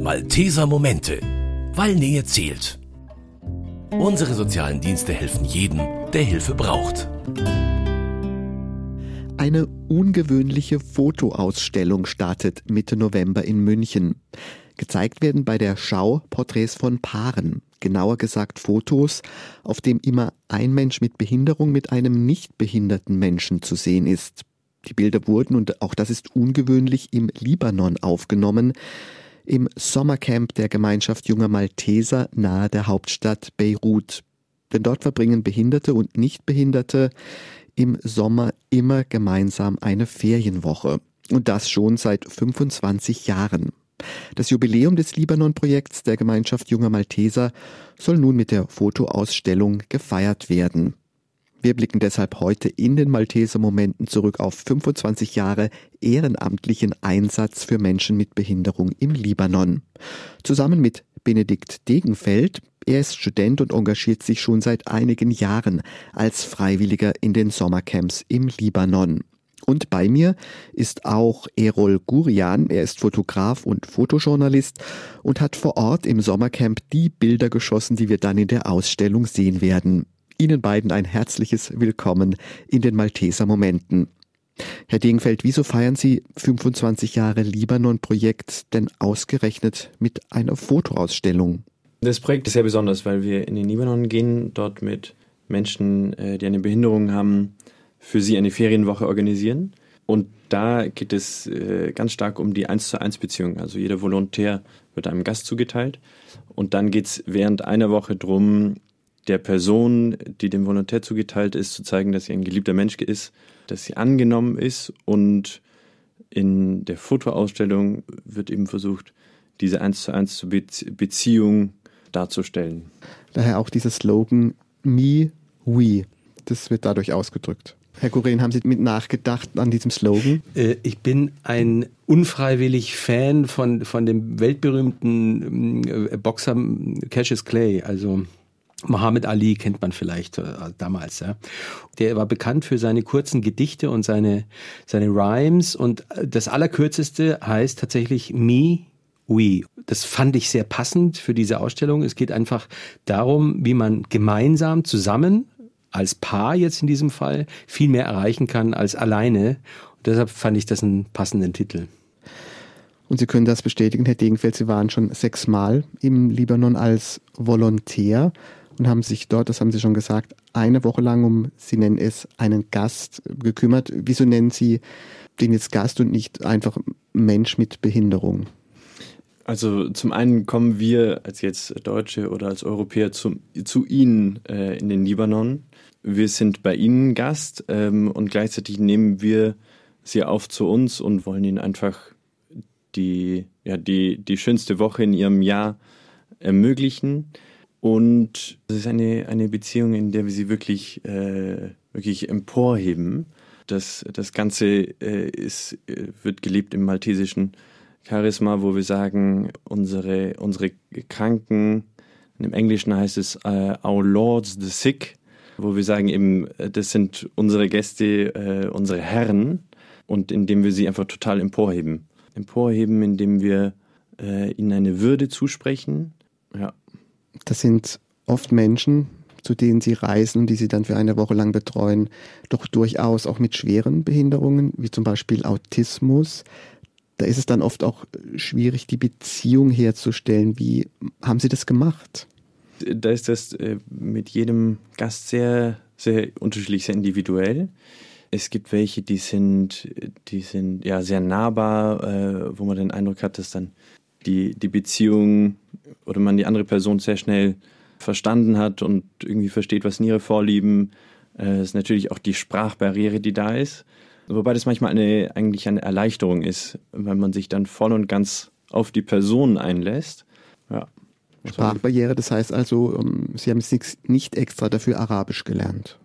Malteser Momente, weil Nähe zählt. Unsere sozialen Dienste helfen jedem, der Hilfe braucht. Eine ungewöhnliche Fotoausstellung startet Mitte November in München. Gezeigt werden bei der Schau Porträts von Paaren, genauer gesagt Fotos, auf dem immer ein Mensch mit Behinderung mit einem nicht behinderten Menschen zu sehen ist. Die Bilder wurden, und auch das ist ungewöhnlich, im Libanon aufgenommen, im Sommercamp der Gemeinschaft junger Malteser nahe der Hauptstadt Beirut. Denn dort verbringen Behinderte und Nichtbehinderte im Sommer immer gemeinsam eine Ferienwoche. Und das schon seit 25 Jahren. Das Jubiläum des Libanon-Projekts der Gemeinschaft junger Malteser soll nun mit der Fotoausstellung gefeiert werden. Wir blicken deshalb heute in den Malteser Momenten zurück auf 25 Jahre ehrenamtlichen Einsatz für Menschen mit Behinderung im Libanon. Zusammen mit Benedikt Degenfeld, er ist Student und engagiert sich schon seit einigen Jahren als Freiwilliger in den Sommercamps im Libanon. Und bei mir ist auch Erol Gurian. Er ist Fotograf und Fotojournalist und hat vor Ort im Sommercamp die Bilder geschossen, die wir dann in der Ausstellung sehen werden. Ihnen beiden ein herzliches Willkommen in den Malteser Momenten. Herr Dingfeld, wieso feiern Sie 25 Jahre Libanon-Projekt denn ausgerechnet mit einer Fotoausstellung? Das Projekt ist sehr besonders, weil wir in den Libanon gehen, dort mit Menschen, äh, die eine Behinderung haben, für sie eine Ferienwoche organisieren. Und da geht es äh, ganz stark um die 1 zu 1 Beziehung. Also jeder Volontär wird einem Gast zugeteilt. Und dann geht es während einer Woche darum, der Person, die dem Volontär zugeteilt ist, zu zeigen, dass sie ein geliebter Mensch ist, dass sie angenommen ist. Und in der Fotoausstellung wird eben versucht, diese 1 zu 1 Beziehung darzustellen. Daher auch dieser Slogan Me, We. Das wird dadurch ausgedrückt. Herr Kurin, haben Sie mit nachgedacht an diesem Slogan? Äh, ich bin ein unfreiwillig Fan von, von dem weltberühmten äh, Boxer Cassius Clay, also Muhammad Ali kennt man vielleicht äh, damals, ja. Der war bekannt für seine kurzen Gedichte und seine, seine Rhymes und das allerkürzeste heißt tatsächlich Me, We. Das fand ich sehr passend für diese Ausstellung. Es geht einfach darum, wie man gemeinsam zusammen als Paar jetzt in diesem Fall viel mehr erreichen kann als alleine. Und deshalb fand ich das einen passenden Titel. Und Sie können das bestätigen, Herr Degenfeld, Sie waren schon sechsmal im Libanon als Volontär und haben sich dort, das haben Sie schon gesagt, eine Woche lang um, Sie nennen es, einen Gast gekümmert. Wieso nennen Sie den jetzt Gast und nicht einfach Mensch mit Behinderung? Also zum einen kommen wir als jetzt Deutsche oder als Europäer zum, zu Ihnen äh, in den Libanon wir sind bei Ihnen Gast ähm, und gleichzeitig nehmen wir Sie auf zu uns und wollen Ihnen einfach die, ja, die, die schönste Woche in Ihrem Jahr ermöglichen. Und es ist eine, eine Beziehung, in der wir Sie wirklich, äh, wirklich emporheben. Das, das Ganze äh, ist, äh, wird gelebt im maltesischen Charisma, wo wir sagen, unsere, unsere Kranken, im Englischen heißt es uh, Our Lords the Sick, wo wir sagen eben, äh, das sind unsere Gäste, äh, unsere Herren und indem wir sie einfach total emporheben. Emporheben, indem wir äh, ihnen eine Würde zusprechen. Ja. Das sind oft Menschen, zu denen sie reisen und die sie dann für eine Woche lang betreuen, doch durchaus auch mit schweren Behinderungen, wie zum Beispiel Autismus. Da ist es dann oft auch schwierig, die Beziehung herzustellen. Wie haben Sie das gemacht? da ist das äh, mit jedem Gast sehr, sehr unterschiedlich, sehr individuell. Es gibt welche, die sind, die sind ja sehr nahbar, äh, wo man den Eindruck hat, dass dann die, die Beziehung oder man die andere Person sehr schnell verstanden hat und irgendwie versteht, was sind ihre Vorlieben. Es äh, ist natürlich auch die Sprachbarriere, die da ist. Wobei das manchmal eine, eigentlich eine Erleichterung ist, wenn man sich dann voll und ganz auf die Person einlässt. Ja. Sprachbarriere, das heißt also, ähm, Sie haben nicht extra dafür Arabisch gelernt.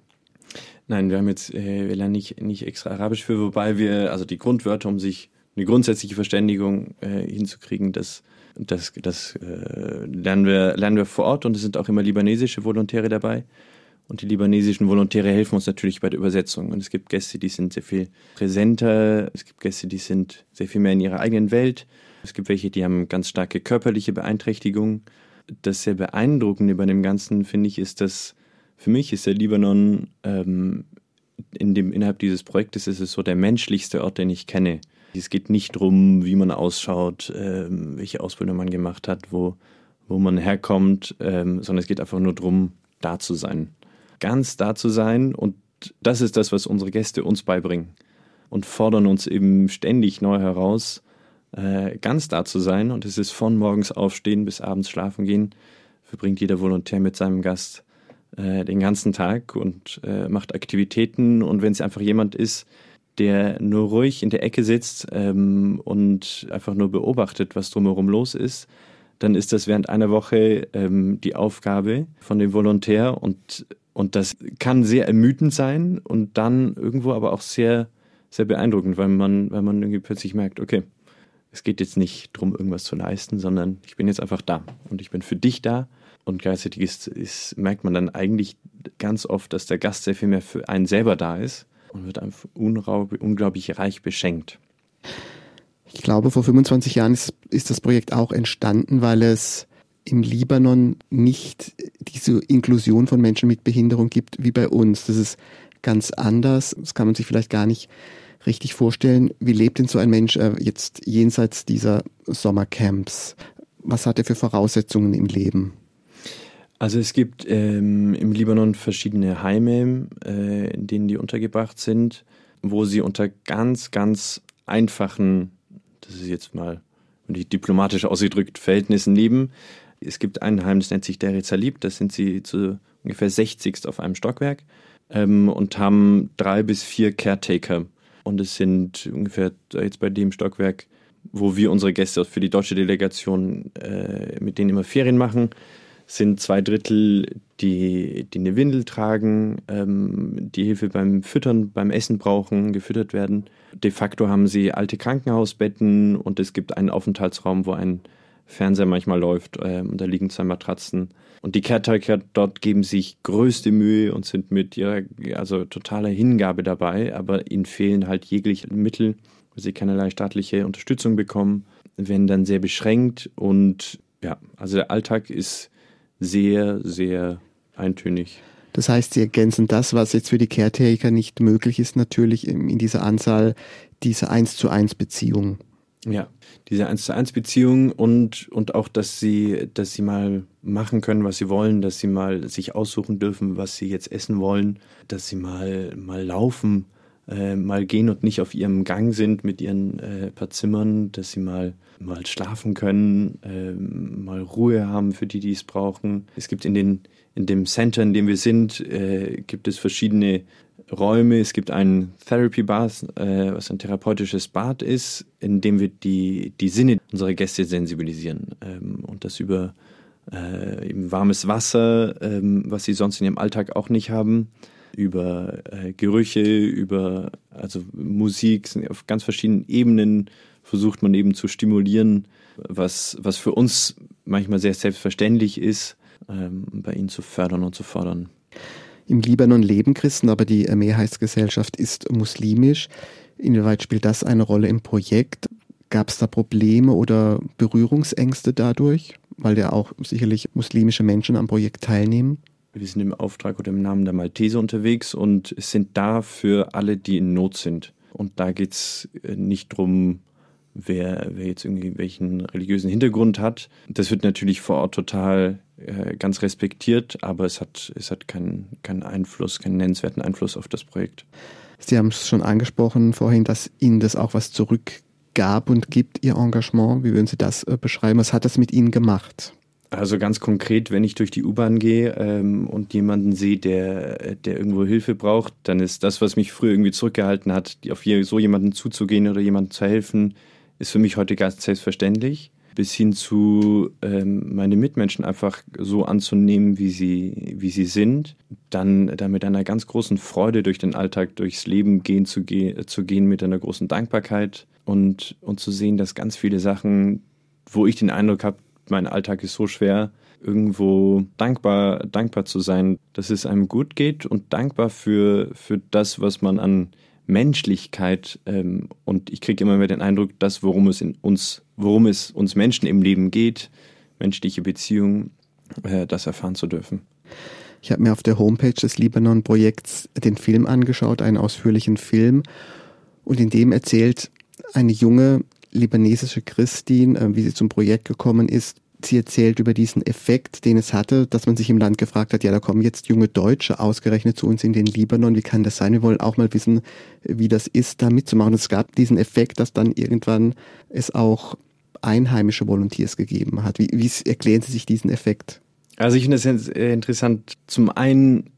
Nein, wir haben jetzt, äh, wir lernen nicht, nicht extra Arabisch für, wobei wir, also die Grundwörter, um sich eine grundsätzliche Verständigung äh, hinzukriegen, das, das, das äh, lernen, wir, lernen wir vor Ort und es sind auch immer libanesische Volontäre dabei. Und die libanesischen Volontäre helfen uns natürlich bei der Übersetzung. Und es gibt Gäste, die sind sehr viel präsenter. Es gibt Gäste, die sind sehr viel mehr in ihrer eigenen Welt. Es gibt welche, die haben ganz starke körperliche Beeinträchtigungen. Das sehr beeindruckende bei dem Ganzen, finde ich, ist, dass für mich ist der Libanon ähm, in dem, innerhalb dieses Projektes ist es so der menschlichste Ort, den ich kenne. Es geht nicht darum, wie man ausschaut, ähm, welche Ausbildung man gemacht hat, wo, wo man herkommt, ähm, sondern es geht einfach nur darum, da zu sein ganz da zu sein. Und das ist das, was unsere Gäste uns beibringen und fordern uns eben ständig neu heraus, äh, ganz da zu sein. Und es ist von morgens aufstehen bis abends schlafen gehen, verbringt jeder Volontär mit seinem Gast äh, den ganzen Tag und äh, macht Aktivitäten. Und wenn es einfach jemand ist, der nur ruhig in der Ecke sitzt ähm, und einfach nur beobachtet, was drumherum los ist, dann ist das während einer Woche ähm, die Aufgabe von dem Volontär und und das kann sehr ermüdend sein und dann irgendwo aber auch sehr, sehr beeindruckend, weil man, weil man irgendwie plötzlich merkt, okay, es geht jetzt nicht darum, irgendwas zu leisten, sondern ich bin jetzt einfach da und ich bin für dich da. Und gleichzeitig ist, ist, merkt man dann eigentlich ganz oft, dass der Gast sehr viel mehr für einen selber da ist und wird einfach unglaublich reich beschenkt. Ich glaube, vor 25 Jahren ist, ist das Projekt auch entstanden, weil es im Libanon nicht diese Inklusion von Menschen mit Behinderung gibt wie bei uns. Das ist ganz anders. Das kann man sich vielleicht gar nicht richtig vorstellen. Wie lebt denn so ein Mensch äh, jetzt jenseits dieser Sommercamps? Was hat er für Voraussetzungen im Leben? Also es gibt ähm, im Libanon verschiedene Heime, äh, in denen die untergebracht sind, wo sie unter ganz, ganz einfachen, das ist jetzt mal diplomatisch ausgedrückt, Verhältnissen leben. Es gibt ein Heim, das nennt sich Der Salib, das sind sie zu ungefähr 60 auf einem Stockwerk ähm, und haben drei bis vier Caretaker. Und es sind ungefähr jetzt bei dem Stockwerk, wo wir unsere Gäste für die deutsche Delegation äh, mit denen immer Ferien machen, sind zwei Drittel, die, die eine Windel tragen, ähm, die Hilfe beim Füttern, beim Essen brauchen, gefüttert werden. De facto haben sie alte Krankenhausbetten und es gibt einen Aufenthaltsraum, wo ein Fernseher manchmal läuft äh, und da liegen zwei Matratzen. Und die Caretaker dort geben sich größte Mühe und sind mit ihrer also totaler Hingabe dabei, aber ihnen fehlen halt jegliche Mittel, weil sie keinerlei staatliche Unterstützung bekommen, werden dann sehr beschränkt und ja, also der Alltag ist sehr, sehr eintönig. Das heißt, Sie ergänzen das, was jetzt für die Caretaker nicht möglich ist, natürlich in dieser Anzahl dieser 1 zu 1 Beziehung. Ja, diese eins zu eins Beziehung und, und auch, dass sie, dass sie mal machen können, was sie wollen, dass sie mal sich aussuchen dürfen, was sie jetzt essen wollen, dass sie mal, mal laufen, äh, mal gehen und nicht auf ihrem Gang sind mit ihren äh, paar Zimmern, dass sie mal, mal schlafen können, äh, mal Ruhe haben für die, die es brauchen. Es gibt in den, in dem Center, in dem wir sind, äh, gibt es verschiedene Räume. Es gibt ein Therapy Bath, äh, was ein therapeutisches Bad ist, in dem wir die, die Sinne unserer Gäste sensibilisieren. Ähm, und das über äh, eben warmes Wasser, ähm, was sie sonst in ihrem Alltag auch nicht haben, über äh, Gerüche, über also Musik, auf ganz verschiedenen Ebenen versucht man eben zu stimulieren, was, was für uns manchmal sehr selbstverständlich ist, ähm, bei ihnen zu fördern und zu fordern. Im Libanon leben Christen, aber die Mehrheitsgesellschaft ist muslimisch. Inwieweit spielt das eine Rolle im Projekt? Gab es da Probleme oder Berührungsängste dadurch, weil ja auch sicherlich muslimische Menschen am Projekt teilnehmen? Wir sind im Auftrag oder im Namen der Malteser unterwegs und sind da für alle, die in Not sind. Und da geht es äh, nicht darum, wer, wer jetzt irgendwie welchen religiösen Hintergrund hat. Das wird natürlich vor Ort total äh, ganz respektiert, aber es hat, es hat keinen, keinen Einfluss, keinen nennenswerten Einfluss auf das Projekt. Sie haben es schon angesprochen vorhin, dass Ihnen das auch was zurückgab und gibt, Ihr Engagement. Wie würden Sie das äh, beschreiben? Was hat das mit Ihnen gemacht? Also ganz konkret, wenn ich durch die U-Bahn gehe ähm, und jemanden sehe, der, der irgendwo Hilfe braucht, dann ist das, was mich früher irgendwie zurückgehalten hat, auf so jemanden zuzugehen oder jemandem zu helfen, ist für mich heute ganz selbstverständlich. Bis hin zu ähm, meine Mitmenschen einfach so anzunehmen, wie sie, wie sie sind. Dann, dann mit einer ganz großen Freude durch den Alltag, durchs Leben gehen zu, ge zu gehen, mit einer großen Dankbarkeit und, und zu sehen, dass ganz viele Sachen, wo ich den Eindruck habe, mein Alltag ist so schwer, irgendwo dankbar, dankbar zu sein, dass es einem gut geht und dankbar für, für das, was man an Menschlichkeit ähm, und ich kriege immer mehr den Eindruck, dass worum es in uns, worum es uns Menschen im Leben geht, menschliche Beziehungen, äh, das erfahren zu dürfen. Ich habe mir auf der Homepage des Libanon-Projekts den Film angeschaut, einen ausführlichen Film, und in dem erzählt eine junge libanesische Christin, äh, wie sie zum Projekt gekommen ist, sie erzählt über diesen Effekt, den es hatte, dass man sich im Land gefragt hat, ja, da kommen jetzt junge Deutsche ausgerechnet zu uns in den Libanon, wie kann das sein? Wir wollen auch mal wissen, wie das ist, da mitzumachen. Es gab diesen Effekt, dass dann irgendwann es auch einheimische Volunteers gegeben hat. Wie, wie erklären Sie sich diesen Effekt? Also ich finde es interessant. Zum einen,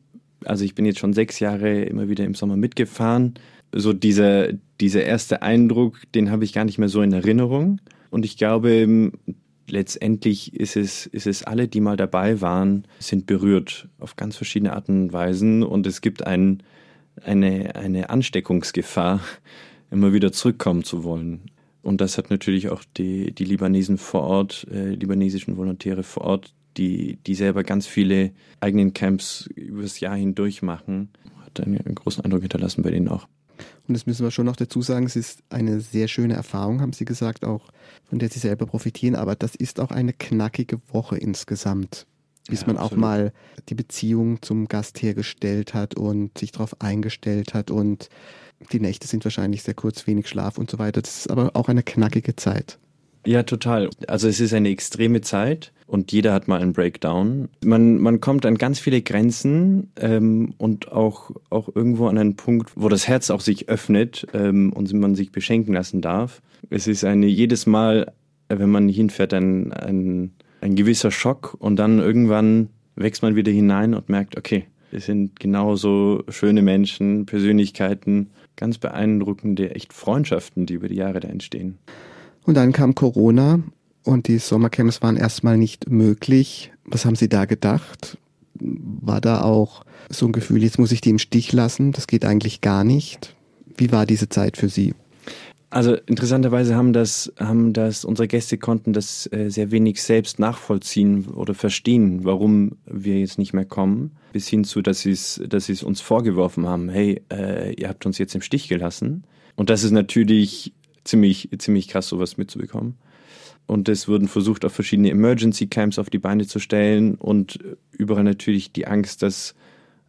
also ich bin jetzt schon sechs Jahre immer wieder im Sommer mitgefahren. So dieser, dieser erste Eindruck, den habe ich gar nicht mehr so in Erinnerung. Und ich glaube, letztendlich ist es, ist es alle, die mal dabei waren, sind berührt auf ganz verschiedene Arten und Weisen und es gibt ein, eine, eine Ansteckungsgefahr, immer wieder zurückkommen zu wollen. Und das hat natürlich auch die, die Libanesen vor Ort, äh, libanesischen Volontäre vor Ort, die, die selber ganz viele eigenen Camps übers Jahr hindurch machen, hat einen, einen großen Eindruck hinterlassen bei denen auch. Und das müssen wir schon noch dazu sagen, es ist eine sehr schöne Erfahrung, haben Sie gesagt, auch von der Sie selber profitieren, aber das ist auch eine knackige Woche insgesamt. Bis ja, man absolut. auch mal die Beziehung zum Gast hergestellt hat und sich darauf eingestellt hat und die Nächte sind wahrscheinlich sehr kurz, wenig Schlaf und so weiter. Das ist aber auch eine knackige Zeit. Ja, total. Also es ist eine extreme Zeit und jeder hat mal einen Breakdown. Man, man kommt an ganz viele Grenzen ähm, und auch, auch irgendwo an einen Punkt, wo das Herz auch sich öffnet ähm, und man sich beschenken lassen darf. Es ist eine jedes Mal, wenn man hinfährt, ein, ein, ein gewisser Schock und dann irgendwann wächst man wieder hinein und merkt, okay, es sind genauso schöne Menschen, Persönlichkeiten, ganz beeindruckende, echt Freundschaften, die über die Jahre da entstehen. Und dann kam Corona und die Sommercamps waren erstmal nicht möglich. Was haben Sie da gedacht? War da auch so ein Gefühl, jetzt muss ich die im Stich lassen, das geht eigentlich gar nicht? Wie war diese Zeit für Sie? Also interessanterweise haben das, haben das, unsere Gäste konnten das äh, sehr wenig selbst nachvollziehen oder verstehen, warum wir jetzt nicht mehr kommen, bis hin zu, dass sie es, dass es uns vorgeworfen haben, hey, äh, ihr habt uns jetzt im Stich gelassen. Und das ist natürlich ziemlich, ziemlich krass, sowas mitzubekommen. Und es wurden versucht, auf verschiedene Emergency Camps auf die Beine zu stellen und überall natürlich die Angst, dass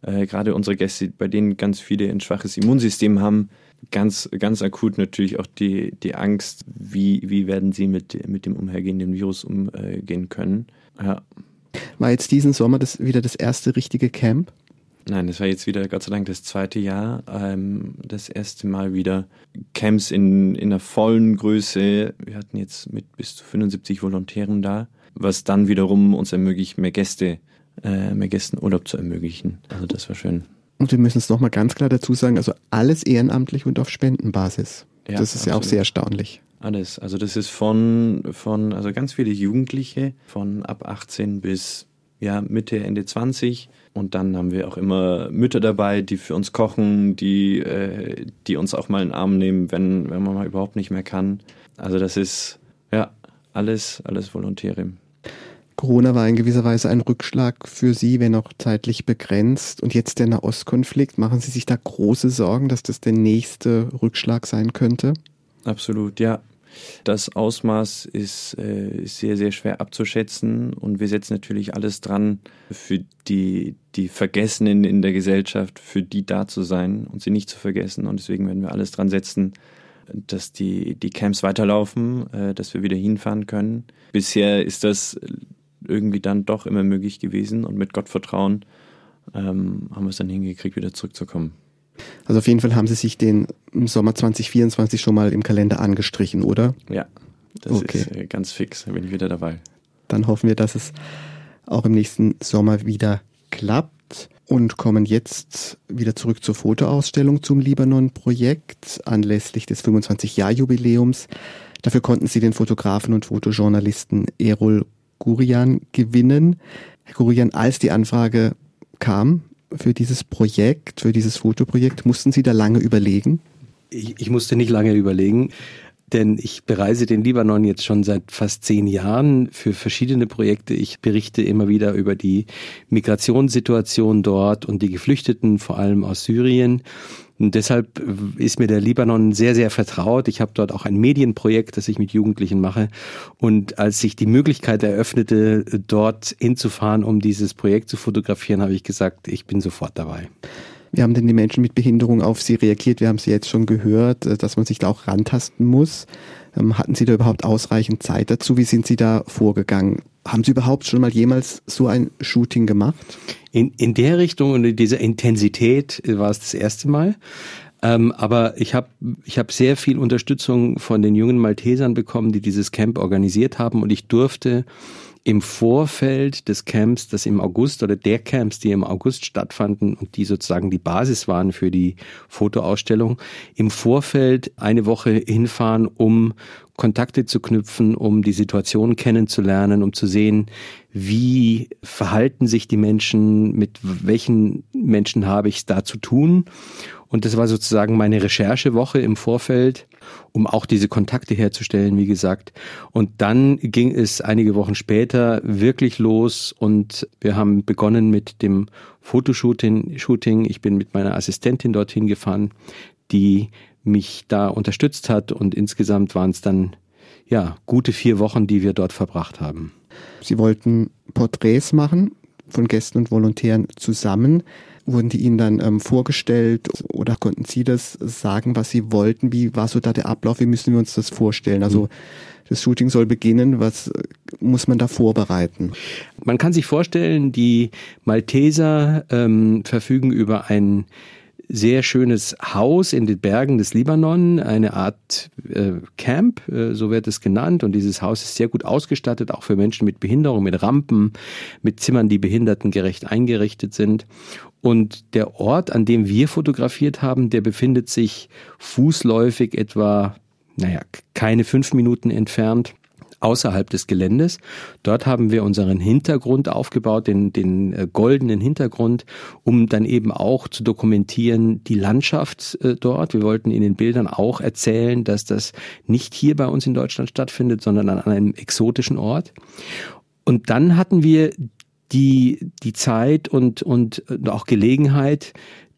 äh, gerade unsere Gäste, bei denen ganz viele ein schwaches Immunsystem haben, ganz, ganz akut natürlich auch die, die Angst, wie, wie werden sie mit, mit dem umhergehenden Virus umgehen können. Ja. War jetzt diesen Sommer das wieder das erste richtige Camp? Nein, das war jetzt wieder Gott sei Dank das zweite Jahr. Ähm, das erste Mal wieder Camps in, in einer vollen Größe. Wir hatten jetzt mit bis zu 75 Volontären da, was dann wiederum uns ermöglicht, mehr Gäste, äh, mehr Gästen Urlaub zu ermöglichen. Also das war schön. Und wir müssen es nochmal ganz klar dazu sagen, also alles ehrenamtlich und auf Spendenbasis. Ja, das ist absolut. ja auch sehr erstaunlich. Alles. Also das ist von, von, also ganz viele Jugendliche, von ab 18 bis ja, Mitte, Ende 20. Und dann haben wir auch immer Mütter dabei, die für uns kochen, die, äh, die uns auch mal in den Arm nehmen, wenn, wenn man mal überhaupt nicht mehr kann. Also das ist ja alles, alles Volontäre. Corona war in gewisser Weise ein Rückschlag für Sie, wenn auch zeitlich begrenzt. Und jetzt der Nahostkonflikt. Machen Sie sich da große Sorgen, dass das der nächste Rückschlag sein könnte? Absolut, ja. Das Ausmaß ist, äh, sehr, sehr schwer abzuschätzen und wir setzen natürlich alles dran, für die, die Vergessenen in der Gesellschaft, für die da zu sein und sie nicht zu vergessen. Und deswegen werden wir alles dran setzen, dass die, die Camps weiterlaufen, äh, dass wir wieder hinfahren können. Bisher ist das irgendwie dann doch immer möglich gewesen und mit Gottvertrauen ähm, haben wir es dann hingekriegt, wieder zurückzukommen. Also auf jeden Fall haben Sie sich den Sommer 2024 schon mal im Kalender angestrichen, oder? Ja, das okay. ist äh, ganz fix, da bin ich wieder dabei. Dann hoffen wir, dass es auch im nächsten Sommer wieder klappt und kommen jetzt wieder zurück zur Fotoausstellung zum Libanon-Projekt anlässlich des 25-Jahr-Jubiläums. Dafür konnten Sie den Fotografen und Fotojournalisten Erol Gurian gewinnen. Herr Gurian, als die Anfrage kam, für dieses Projekt, für dieses Fotoprojekt? Mussten Sie da lange überlegen? Ich, ich musste nicht lange überlegen. denn ich bereise den Libanon jetzt schon seit fast zehn Jahren für verschiedene Projekte. Ich berichte immer wieder über die Migrationssituation dort und die Geflüchteten, vor allem aus Syrien. Und deshalb ist mir der Libanon sehr, sehr vertraut. Ich habe dort auch ein Medienprojekt, das ich mit Jugendlichen mache. Und als sich die Möglichkeit eröffnete, dort hinzufahren, um dieses Projekt zu fotografieren, habe ich gesagt, ich bin sofort dabei. Wie haben denn die Menschen mit Behinderung auf Sie reagiert? Wir haben Sie jetzt schon gehört, dass man sich da auch rantasten muss. Ähm, hatten Sie da überhaupt ausreichend Zeit dazu? Wie sind Sie da vorgegangen? Haben Sie überhaupt schon mal jemals so ein Shooting gemacht? In, in der Richtung und in dieser Intensität war es das erste Mal. Ähm, aber ich habe ich hab sehr viel Unterstützung von den jungen Maltesern bekommen, die dieses Camp organisiert haben und ich durfte im Vorfeld des Camps, das im August oder der Camps, die im August stattfanden und die sozusagen die Basis waren für die Fotoausstellung, im Vorfeld eine Woche hinfahren, um Kontakte zu knüpfen, um die Situation kennenzulernen, um zu sehen, wie verhalten sich die Menschen, mit welchen Menschen habe ich es da zu tun. Und das war sozusagen meine Recherchewoche im Vorfeld, um auch diese Kontakte herzustellen, wie gesagt. Und dann ging es einige Wochen später wirklich los und wir haben begonnen mit dem Fotoshooting. Ich bin mit meiner Assistentin dorthin gefahren, die mich da unterstützt hat und insgesamt waren es dann ja gute vier Wochen, die wir dort verbracht haben. Sie wollten Porträts machen von Gästen und Volontären zusammen. Wurden die Ihnen dann ähm, vorgestellt oder konnten Sie das sagen, was Sie wollten? Wie war so da der Ablauf? Wie müssen wir uns das vorstellen? Also das Shooting soll beginnen. Was äh, muss man da vorbereiten? Man kann sich vorstellen, die Malteser ähm, verfügen über ein sehr schönes Haus in den Bergen des Libanon, eine Art äh, Camp, äh, so wird es genannt. Und dieses Haus ist sehr gut ausgestattet, auch für Menschen mit Behinderung, mit Rampen, mit Zimmern, die behindertengerecht eingerichtet sind. Und der Ort, an dem wir fotografiert haben, der befindet sich fußläufig etwa, naja, keine fünf Minuten entfernt außerhalb des Geländes. Dort haben wir unseren Hintergrund aufgebaut, den, den äh, goldenen Hintergrund, um dann eben auch zu dokumentieren die Landschaft äh, dort. Wir wollten in den Bildern auch erzählen, dass das nicht hier bei uns in Deutschland stattfindet, sondern an einem exotischen Ort. Und dann hatten wir die, die Zeit und, und äh, auch Gelegenheit,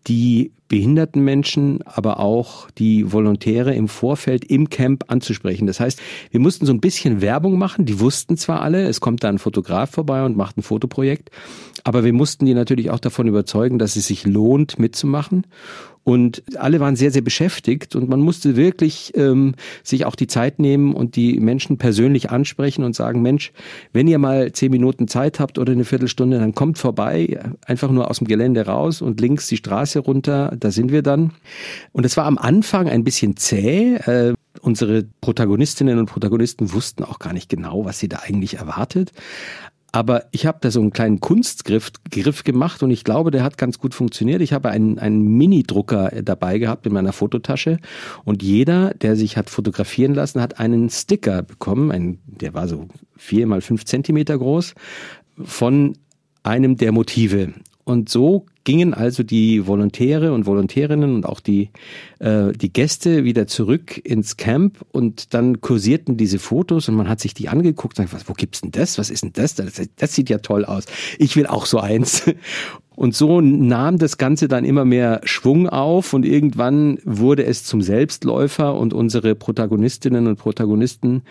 die behinderten Menschen, aber auch die Volontäre im Vorfeld im Camp anzusprechen. Das heißt, wir mussten so ein bisschen Werbung machen. Die wussten zwar alle, es kommt da ein Fotograf vorbei und macht ein Fotoprojekt, aber wir mussten die natürlich auch davon überzeugen, dass es sich lohnt, mitzumachen. Und alle waren sehr, sehr beschäftigt und man musste wirklich ähm, sich auch die Zeit nehmen und die Menschen persönlich ansprechen und sagen, Mensch, wenn ihr mal zehn Minuten Zeit habt oder eine Viertelstunde, dann kommt vorbei, einfach nur aus dem Gelände raus und links die Straße runter, da sind wir dann. Und es war am Anfang ein bisschen zäh. Äh, unsere Protagonistinnen und Protagonisten wussten auch gar nicht genau, was sie da eigentlich erwartet. Aber ich habe da so einen kleinen Kunstgriff Griff gemacht und ich glaube, der hat ganz gut funktioniert. Ich habe einen, einen Mini-Drucker dabei gehabt in meiner Fototasche und jeder, der sich hat fotografieren lassen, hat einen Sticker bekommen. Ein, der war so vier mal fünf Zentimeter groß von einem der Motive. Und so gingen also die Volontäre und Volontärinnen und auch die, äh, die Gäste wieder zurück ins Camp und dann kursierten diese Fotos und man hat sich die angeguckt und sagt, wo gibt's denn das? Was ist denn das? das? Das sieht ja toll aus. Ich will auch so eins. Und so nahm das Ganze dann immer mehr Schwung auf und irgendwann wurde es zum Selbstläufer und unsere Protagonistinnen und Protagonisten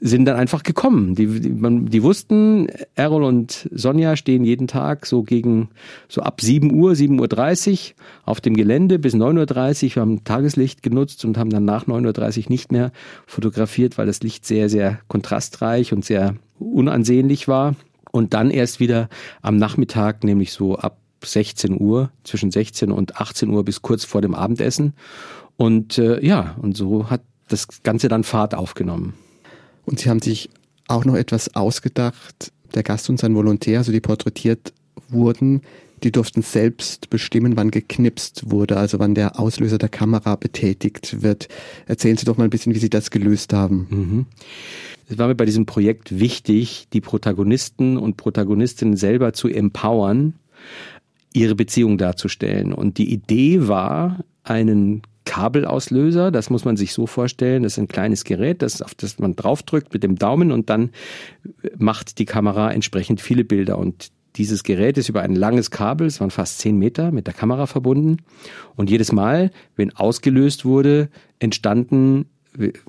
sind dann einfach gekommen. Die, die, man, die wussten, Errol und Sonja stehen jeden Tag so gegen, so ab 7 Uhr, 7.30 Uhr auf dem Gelände bis 9.30 Uhr. Wir haben Tageslicht genutzt und haben dann nach 9.30 Uhr nicht mehr fotografiert, weil das Licht sehr, sehr kontrastreich und sehr unansehnlich war. Und dann erst wieder am Nachmittag, nämlich so ab 16 Uhr, zwischen 16 und 18 Uhr bis kurz vor dem Abendessen. Und äh, ja, und so hat das Ganze dann Fahrt aufgenommen. Und sie haben sich auch noch etwas ausgedacht. Der Gast und sein Volontär, also die porträtiert wurden, die durften selbst bestimmen, wann geknipst wurde, also wann der Auslöser der Kamera betätigt wird. Erzählen Sie doch mal ein bisschen, wie Sie das gelöst haben. Mhm. Es war mir bei diesem Projekt wichtig, die Protagonisten und Protagonistinnen selber zu empowern, ihre Beziehung darzustellen. Und die Idee war, einen Kabelauslöser. Das muss man sich so vorstellen. Das ist ein kleines Gerät, das, auf das man draufdrückt mit dem Daumen und dann macht die Kamera entsprechend viele Bilder. Und dieses Gerät ist über ein langes Kabel, es waren fast zehn Meter, mit der Kamera verbunden. Und jedes Mal, wenn ausgelöst wurde, entstanden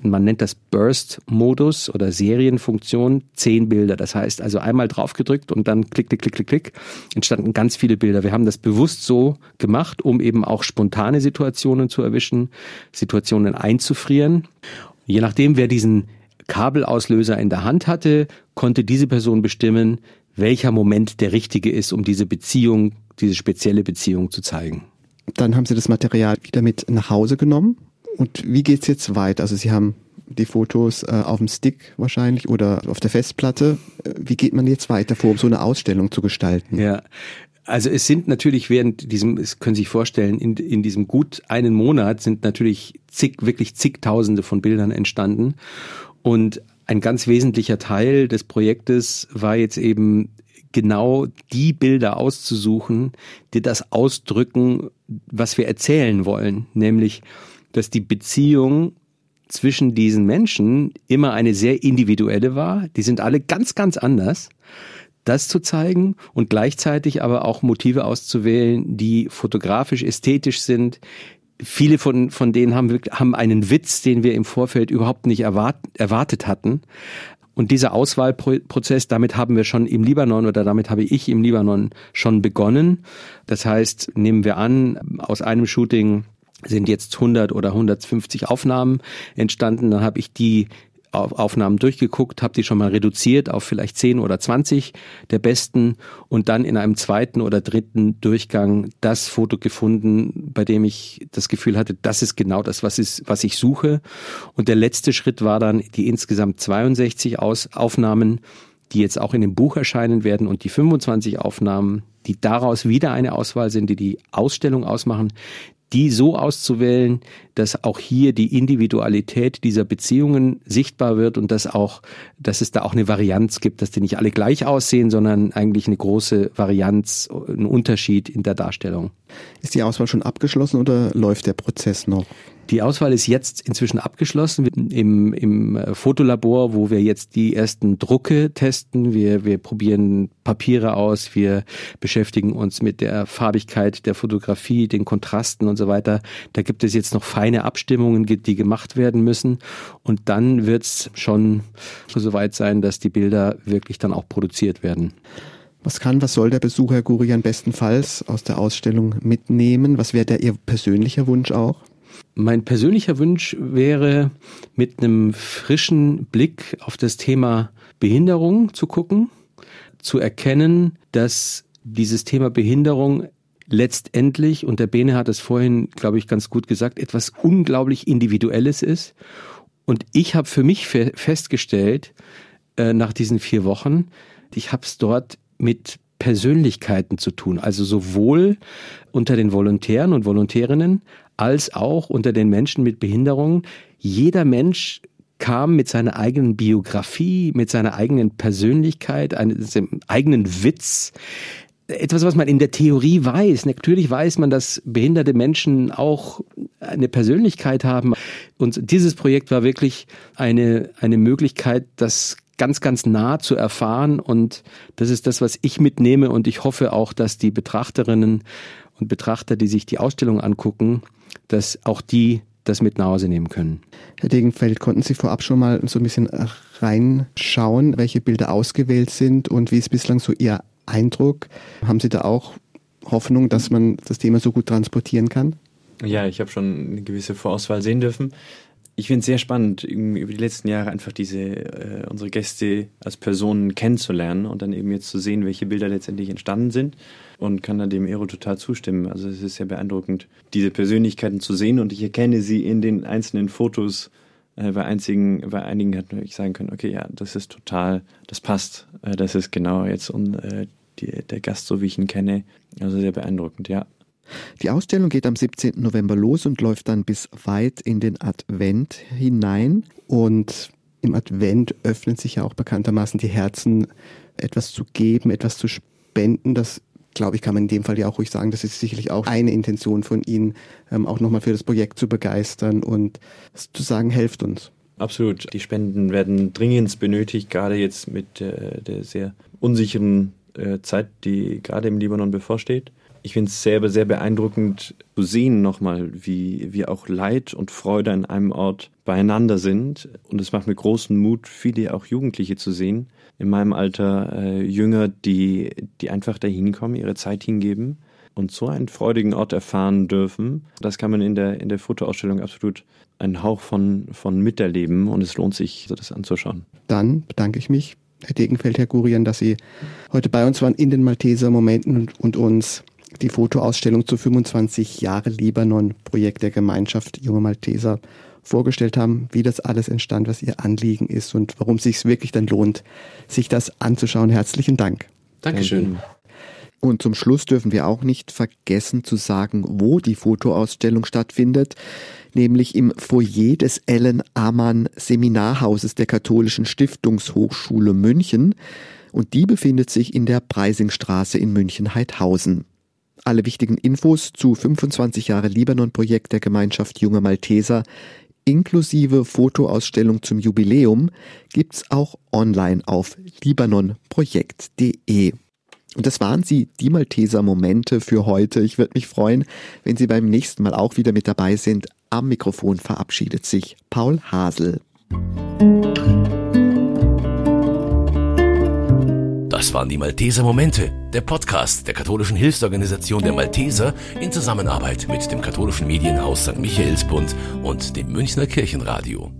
man nennt das Burst-Modus oder Serienfunktion, zehn Bilder. Das heißt also einmal draufgedrückt und dann klick, klick, klick, klick, klick, entstanden ganz viele Bilder. Wir haben das bewusst so gemacht, um eben auch spontane Situationen zu erwischen, Situationen einzufrieren. Je nachdem, wer diesen Kabelauslöser in der Hand hatte, konnte diese Person bestimmen, welcher Moment der richtige ist, um diese Beziehung, diese spezielle Beziehung zu zeigen. Dann haben Sie das Material wieder mit nach Hause genommen und wie geht's jetzt weiter? Also Sie haben die Fotos äh, auf dem Stick wahrscheinlich oder auf der Festplatte. Äh, wie geht man jetzt weiter vor, um so eine Ausstellung zu gestalten? Ja, also es sind natürlich während diesem, es können Sie sich vorstellen, in, in diesem gut einen Monat sind natürlich zig, wirklich zigtausende von Bildern entstanden. Und ein ganz wesentlicher Teil des Projektes war jetzt eben genau die Bilder auszusuchen, die das ausdrücken, was wir erzählen wollen, nämlich dass die Beziehung zwischen diesen Menschen immer eine sehr individuelle war. Die sind alle ganz, ganz anders. Das zu zeigen und gleichzeitig aber auch Motive auszuwählen, die fotografisch, ästhetisch sind. Viele von, von denen haben, haben einen Witz, den wir im Vorfeld überhaupt nicht erwart, erwartet hatten. Und dieser Auswahlprozess, damit haben wir schon im Libanon oder damit habe ich im Libanon schon begonnen. Das heißt, nehmen wir an, aus einem Shooting sind jetzt 100 oder 150 Aufnahmen entstanden. Dann habe ich die Aufnahmen durchgeguckt, habe die schon mal reduziert auf vielleicht 10 oder 20 der besten und dann in einem zweiten oder dritten Durchgang das Foto gefunden, bei dem ich das Gefühl hatte, das ist genau das, was, ist, was ich suche. Und der letzte Schritt war dann die insgesamt 62 Aus Aufnahmen, die jetzt auch in dem Buch erscheinen werden und die 25 Aufnahmen, die daraus wieder eine Auswahl sind, die die Ausstellung ausmachen, die so auszuwählen, dass auch hier die Individualität dieser Beziehungen sichtbar wird und dass auch, dass es da auch eine Varianz gibt, dass die nicht alle gleich aussehen, sondern eigentlich eine große Varianz, ein Unterschied in der Darstellung. Ist die Auswahl schon abgeschlossen oder läuft der Prozess noch? Die Auswahl ist jetzt inzwischen abgeschlossen im, im äh, Fotolabor, wo wir jetzt die ersten Drucke testen. Wir, wir probieren Papiere aus, wir beschäftigen uns mit der Farbigkeit der Fotografie, den Kontrasten und so weiter. Da gibt es jetzt noch feine Abstimmungen, die gemacht werden müssen. Und dann wird es schon soweit sein, dass die Bilder wirklich dann auch produziert werden. Was kann, was soll der Besucher Gurian bestenfalls aus der Ausstellung mitnehmen? Was wäre der Ihr persönlicher Wunsch auch? Mein persönlicher Wunsch wäre, mit einem frischen Blick auf das Thema Behinderung zu gucken, zu erkennen, dass dieses Thema Behinderung letztendlich, und der Bene hat es vorhin, glaube ich, ganz gut gesagt, etwas unglaublich Individuelles ist. Und ich habe für mich festgestellt, äh, nach diesen vier Wochen, ich habe es dort mit Persönlichkeiten zu tun, also sowohl unter den Volontären und Volontärinnen als auch unter den Menschen mit Behinderungen. Jeder Mensch kam mit seiner eigenen Biografie, mit seiner eigenen Persönlichkeit, einem eigenen Witz. Etwas, was man in der Theorie weiß. Natürlich weiß man, dass behinderte Menschen auch eine Persönlichkeit haben. Und dieses Projekt war wirklich eine, eine Möglichkeit, das ganz, ganz nah zu erfahren. Und das ist das, was ich mitnehme. Und ich hoffe auch, dass die Betrachterinnen und Betrachter, die sich die Ausstellung angucken, dass auch die das mit nach Hause nehmen können. Herr Degenfeld, konnten Sie vorab schon mal so ein bisschen reinschauen, welche Bilder ausgewählt sind und wie ist bislang so Ihr Eindruck? Haben Sie da auch Hoffnung, dass man das Thema so gut transportieren kann? Ja, ich habe schon eine gewisse Vorauswahl sehen dürfen ich finde es sehr spannend, über die letzten Jahre einfach diese äh, unsere Gäste als Personen kennenzulernen und dann eben jetzt zu sehen, welche Bilder letztendlich entstanden sind und kann da dem Ero total zustimmen. Also es ist sehr beeindruckend, diese Persönlichkeiten zu sehen und ich erkenne sie in den einzelnen Fotos. Äh, bei, einzigen, bei einigen hat ich sagen können, okay, ja, das ist total, das passt, äh, das ist genau jetzt und, äh, die, der Gast, so wie ich ihn kenne. Also sehr beeindruckend, ja. Die Ausstellung geht am 17. November los und läuft dann bis weit in den Advent hinein. Und im Advent öffnen sich ja auch bekanntermaßen die Herzen, etwas zu geben, etwas zu spenden. Das glaube ich, kann man in dem Fall ja auch ruhig sagen, das ist sicherlich auch eine Intention von Ihnen, ähm, auch nochmal für das Projekt zu begeistern und zu sagen, helft uns. Absolut. Die Spenden werden dringend benötigt, gerade jetzt mit äh, der sehr unsicheren äh, Zeit, die gerade im Libanon bevorsteht. Ich finde es sehr, sehr beeindruckend zu sehen nochmal, wie, wie auch Leid und Freude an einem Ort beieinander sind. Und es macht mir großen Mut, viele auch Jugendliche zu sehen, in meinem Alter äh, Jünger, die, die einfach dahin kommen, ihre Zeit hingeben und so einen freudigen Ort erfahren dürfen. Das kann man in der, in der Fotoausstellung absolut einen Hauch von, von miterleben und es lohnt sich, das anzuschauen. Dann bedanke ich mich, Herr Degenfeld, Herr Gurian, dass Sie heute bei uns waren in den Malteser Momenten und, und uns die Fotoausstellung zu 25 Jahre Libanon, Projekt der Gemeinschaft Junge Malteser, vorgestellt haben, wie das alles entstand, was Ihr Anliegen ist und warum es sich wirklich dann lohnt, sich das anzuschauen. Herzlichen Dank. Dankeschön. Und zum Schluss dürfen wir auch nicht vergessen zu sagen, wo die Fotoausstellung stattfindet, nämlich im Foyer des Ellen Amann Seminarhauses der Katholischen Stiftungshochschule München. Und die befindet sich in der Preisingstraße in München-Heidhausen. Alle wichtigen Infos zu 25 Jahre Libanon-Projekt der Gemeinschaft Junge Malteser inklusive Fotoausstellung zum Jubiläum gibt's auch online auf libanonprojekt.de. Und das waren sie, die Malteser Momente für heute. Ich würde mich freuen, wenn Sie beim nächsten Mal auch wieder mit dabei sind. Am Mikrofon verabschiedet sich Paul Hasel. Das waren die Malteser Momente, der Podcast der katholischen Hilfsorganisation der Malteser in Zusammenarbeit mit dem katholischen Medienhaus St. Michaelsbund und dem Münchner Kirchenradio.